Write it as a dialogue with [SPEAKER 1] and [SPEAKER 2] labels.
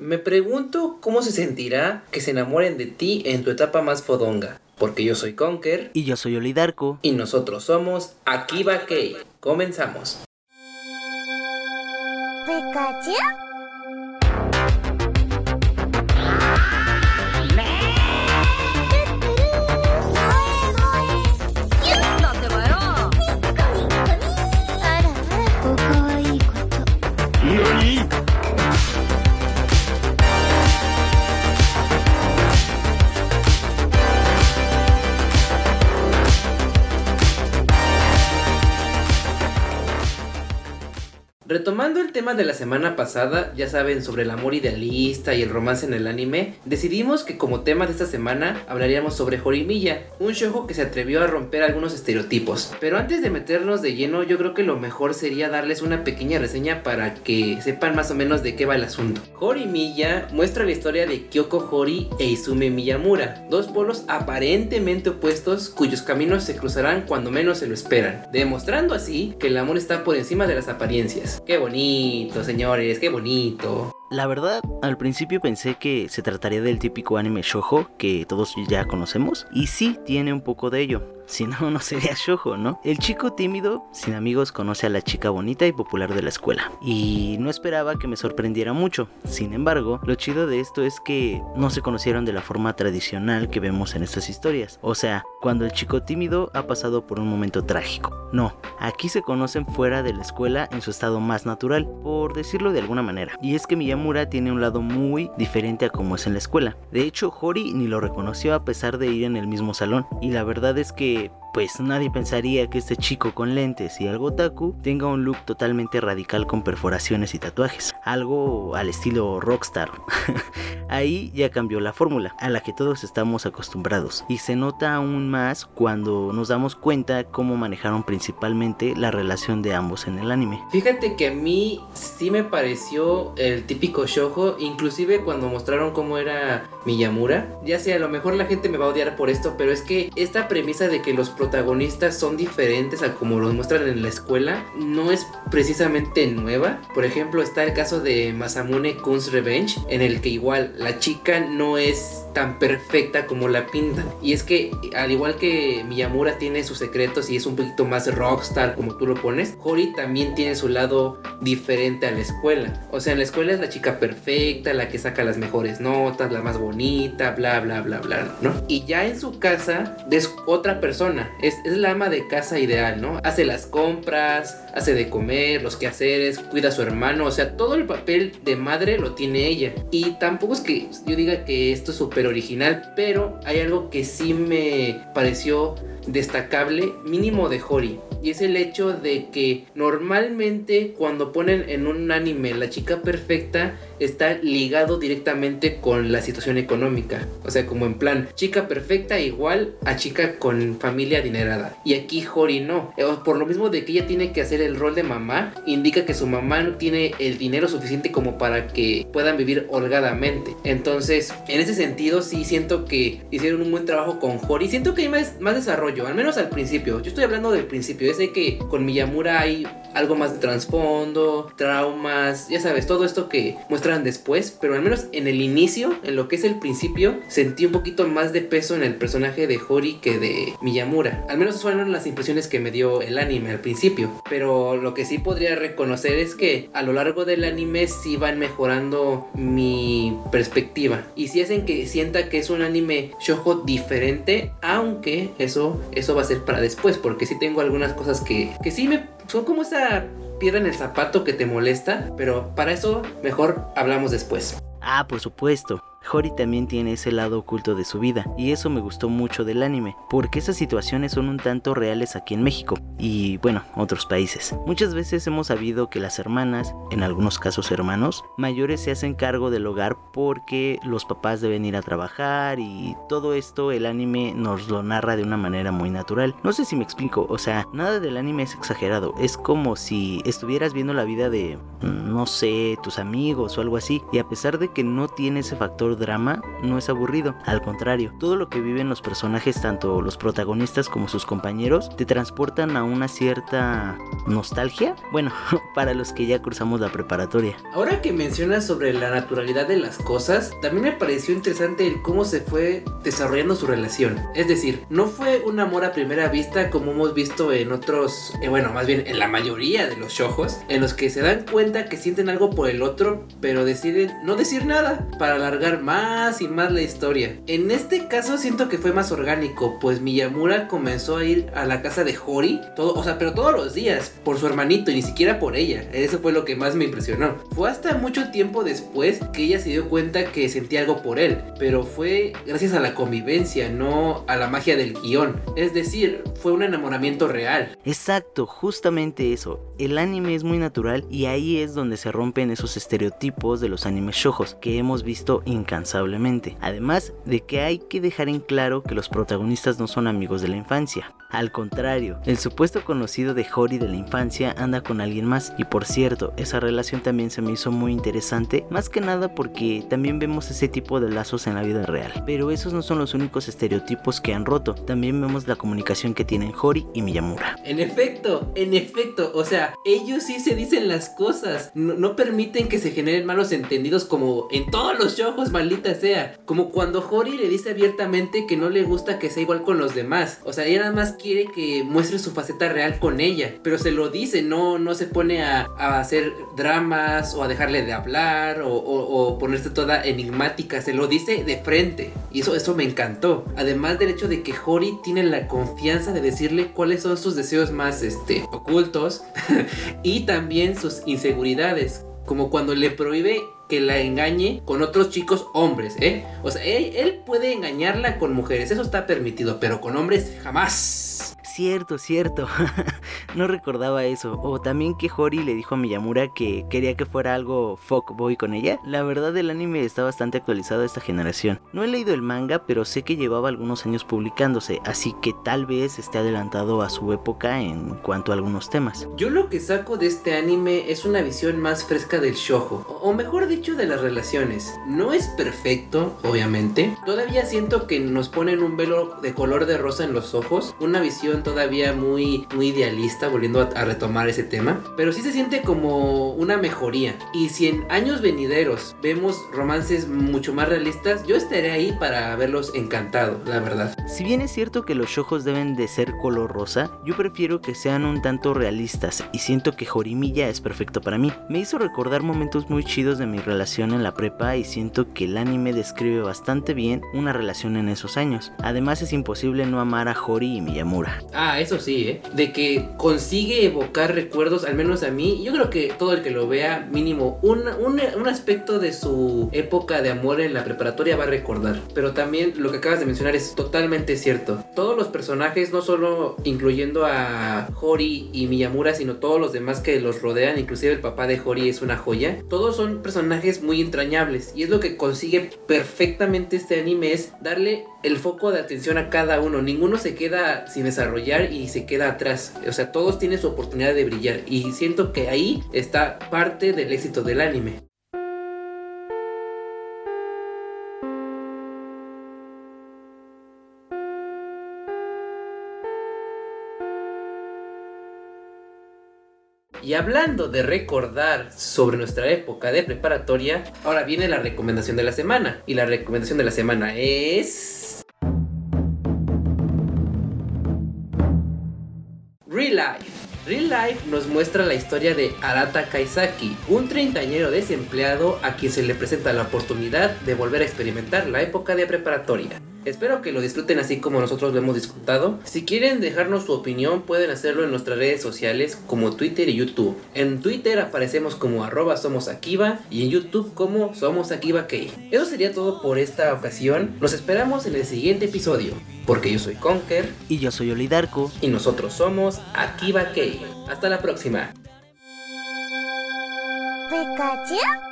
[SPEAKER 1] Me pregunto cómo se sentirá que se enamoren de ti en tu etapa más fodonga. Porque yo soy Conker.
[SPEAKER 2] Y yo soy Olidarco.
[SPEAKER 1] Y nosotros somos Akiba Kei. Comenzamos. ¿Pikachu? Retomando el tema de la semana pasada, ya saben, sobre el amor idealista y el romance en el anime, decidimos que como tema de esta semana hablaríamos sobre Horimiya, un shoujo que se atrevió a romper algunos estereotipos. Pero antes de meternos de lleno, yo creo que lo mejor sería darles una pequeña reseña para que sepan más o menos de qué va el asunto. Horimiya muestra la historia de Kyoko Hori e Izume Miyamura, dos polos aparentemente opuestos cuyos caminos se cruzarán cuando menos se lo esperan, demostrando así que el amor está por encima de las apariencias. Qué bonito, señores, qué bonito.
[SPEAKER 2] La verdad, al principio pensé que se trataría del típico anime shojo que todos ya conocemos, y sí tiene un poco de ello. Si no, no sería shojo, ¿no? El chico tímido, sin amigos, conoce a la chica bonita y popular de la escuela. Y no esperaba que me sorprendiera mucho. Sin embargo, lo chido de esto es que no se conocieron de la forma tradicional que vemos en estas historias. O sea, cuando el chico tímido ha pasado por un momento trágico. No, aquí se conocen fuera de la escuela en su estado más natural, por decirlo de alguna manera. Y es que Miyamura tiene un lado muy diferente a como es en la escuela. De hecho, Hori ni lo reconoció a pesar de ir en el mismo salón. Y la verdad es que Sip. Pues nadie pensaría que este chico con lentes y algo otaku tenga un look totalmente radical con perforaciones y tatuajes, algo al estilo rockstar. Ahí ya cambió la fórmula, a la que todos estamos acostumbrados, y se nota aún más cuando nos damos cuenta cómo manejaron principalmente la relación de ambos en el anime.
[SPEAKER 1] Fíjate que a mí sí me pareció el típico shojo, inclusive cuando mostraron cómo era Miyamura, ya sé, a lo mejor la gente me va a odiar por esto, pero es que esta premisa de que los protagonistas son diferentes a como los muestran en la escuela no es precisamente nueva. Por ejemplo, está el caso de Masamune Kun's Revenge, en el que igual la chica no es tan perfecta como la pintan. Y es que, al igual que Miyamura tiene sus secretos y es un poquito más rockstar como tú lo pones, Hori también tiene su lado diferente a la escuela. O sea, en la escuela es la chica perfecta, la que saca las mejores notas, la más bonita, bla, bla, bla, bla, ¿no? Y ya en su casa es otra persona, es, es la ama de casa ideal, ¿no? Hace las compras, hace de comer, los quehaceres, cuida a su hermano, o sea, todo el papel de madre lo tiene ella. Y tampoco es que yo diga que esto es súper original, pero hay algo que sí me pareció destacable, mínimo de Hori. Y es el hecho de que normalmente cuando ponen en un anime la chica perfecta está ligado directamente con la situación económica. O sea, como en plan, chica perfecta igual a chica con familia adinerada. Y aquí Hori no. Eh, por lo mismo de que ella tiene que hacer el rol de mamá, indica que su mamá no tiene el dinero suficiente como para que puedan vivir holgadamente. Entonces, en ese sentido, sí siento que hicieron un buen trabajo con Hori. Siento que hay más, más desarrollo, al menos al principio. Yo estoy hablando del principio. Yo sé que con Miyamura hay algo más de trasfondo, traumas, ya sabes, todo esto que muestran después, pero al menos en el inicio, en lo que es el principio, sentí un poquito más de peso en el personaje de Hori que de Miyamura. Al menos fueron las impresiones que me dio el anime al principio, pero lo que sí podría reconocer es que a lo largo del anime sí van mejorando mi perspectiva y si hacen que sienta que es un anime shojo diferente, aunque eso eso va a ser para después, porque sí tengo algunas cosas que que sí me son como esa piedra en el zapato que te molesta, pero para eso mejor hablamos después.
[SPEAKER 2] Ah, por supuesto. Hori también tiene ese lado oculto de su vida, y eso me gustó mucho del anime, porque esas situaciones son un tanto reales aquí en México, y bueno, otros países. Muchas veces hemos sabido que las hermanas, en algunos casos hermanos, mayores se hacen cargo del hogar porque los papás deben ir a trabajar y todo esto el anime nos lo narra de una manera muy natural. No sé si me explico, o sea, nada del anime es exagerado, es como si estuvieras viendo la vida de, mm, no sé, tus amigos o algo así, y a pesar de que no tiene ese factor mayor drama, no es aburrido. Al contrario, todo lo que viven los personajes, tanto los protagonistas como sus compañeros, te transportan a una cierta nostalgia. Bueno, para los que ya cruzamos la preparatoria.
[SPEAKER 1] Ahora que mencionas sobre la naturalidad de las cosas, también me pareció interesante el cómo se fue desarrollando su relación. Es decir, no fue un amor a primera vista como hemos visto en otros, eh, bueno, más bien en la mayoría de los shojos, en los que se dan cuenta que sienten algo por el otro, pero deciden no decir nada para alargar más y más la historia. En este caso siento que fue más orgánico, pues Miyamura comenzó a ir a la casa de Hori, todo, o sea, pero todos los días, por su hermanito y ni siquiera por ella. Eso fue lo que más me impresionó. Fue hasta mucho tiempo después que ella se dio cuenta que sentía algo por él, pero fue gracias a la convivencia, no a la magia del guion. Es decir, fue un enamoramiento real.
[SPEAKER 2] Exacto, justamente eso. El anime es muy natural y ahí es donde se rompen esos estereotipos de los animes shojos que hemos visto incansablemente. Además de que hay que dejar en claro que los protagonistas no son amigos de la infancia. Al contrario, el supuesto conocido de Hori de la infancia anda con alguien más y por cierto, esa relación también se me hizo muy interesante, más que nada porque también vemos ese tipo de lazos en la vida real. Pero esos no son los únicos estereotipos que han roto, también vemos la comunicación que tienen Hori y Miyamura.
[SPEAKER 1] En efecto, en efecto, o sea, ellos sí se dicen las cosas, no, permiten que se generen malos entendidos como en todos los ojos, maldita sea, como cuando Hori le dice abiertamente que no le gusta que sea igual con los demás, o sea, ella nada más quiere que muestre su faceta real con ella, pero se lo dice, no, no se pone a, hacer dramas o a dejarle de hablar o, o, ponerse toda enigmática, se lo dice de frente. Y eso, eso me encantó. Además del hecho de que Hori tiene la confianza de decirle cuáles son sus deseos más este, ocultos y también sus inseguridades, como cuando le prohíbe que la engañe con otros chicos hombres, ¿eh? O sea, él, él puede engañarla con mujeres, eso está permitido, pero con hombres jamás.
[SPEAKER 2] Cierto, cierto. no recordaba eso. O también que Hori le dijo a Miyamura que quería que fuera algo boy con ella. La verdad el anime está bastante actualizado a esta generación. No he leído el manga, pero sé que llevaba algunos años publicándose, así que tal vez esté adelantado a su época en cuanto a algunos temas.
[SPEAKER 1] Yo lo que saco de este anime es una visión más fresca del shojo, o mejor dicho de las relaciones. No es perfecto, obviamente. Todavía siento que nos ponen un velo de color de rosa en los ojos, una visión todavía muy, muy idealista, volviendo a, retomar ese tema, pero sí se siente como una mejoría. Y si en años venideros vemos romances mucho más realistas, yo estaré ahí para verlos encantado, la verdad.
[SPEAKER 2] Si bien es cierto que los ojos deben de ser color rosa, yo prefiero que sean un tanto realistas y siento que Jorimilla es perfecto para mí. Me hizo recordar momentos muy chidos de mi relación en la prepa y siento que el anime describe bastante bien una relación en esos años. Además es imposible no amar a Hori y Miyamura.
[SPEAKER 1] Ah, eso sí, ¿eh? De que consigue evocar recuerdos, al menos a mí. Yo creo que todo el que lo vea, mínimo un, un, aspecto de su época de amor en la preparatoria va a recordar. Pero también lo que acabas de mencionar es totalmente cierto. Todos los personajes, no solo incluyendo a Hori y Miyamura, sino todos los demás que los rodean, inclusive el papá de Hori es una joya. Todos son personajes muy entrañables. Y es lo que consigue perfectamente este anime, es darle el foco de atención a cada uno. Ninguno se queda sin desarrollar y se queda atrás. O sea, todos tienen su oportunidad de brillar. Y siento que ahí está parte del éxito del anime. Y hablando de recordar sobre nuestra época de preparatoria, ahora viene la recomendación de la semana. Y la recomendación de la semana es... Real Life nos muestra la historia de Arata Kaisaki, un treintañero desempleado a quien se le presenta la oportunidad de volver a experimentar la época de preparatoria. Espero que lo disfruten así como nosotros lo hemos disfrutado. Si quieren dejarnos su opinión pueden hacerlo en nuestras redes sociales como Twitter y YouTube. En Twitter aparecemos como arroba somos Akiva y en YouTube como somos Akiva Eso sería todo por esta ocasión. Nos esperamos en el siguiente episodio. Porque yo soy Conker.
[SPEAKER 2] Y yo soy Olidarco.
[SPEAKER 1] Y nosotros somos Akiva Hasta la próxima. Nani?